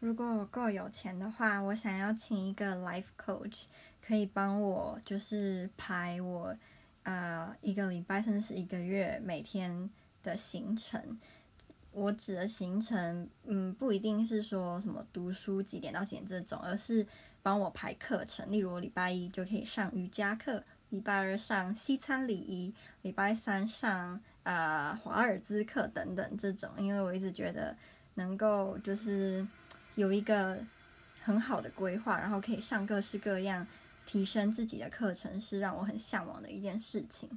如果我够有钱的话，我想要请一个 life coach，可以帮我就是排我呃一个礼拜甚至是一个月每天的行程。我指的行程，嗯，不一定是说什么读书几点到几点这种，而是帮我排课程。例如我礼拜一就可以上瑜伽课，礼拜二上西餐礼仪，礼拜三上呃华尔兹课等等这种。因为我一直觉得能够就是有一个很好的规划，然后可以上各式各样提升自己的课程，是让我很向往的一件事情。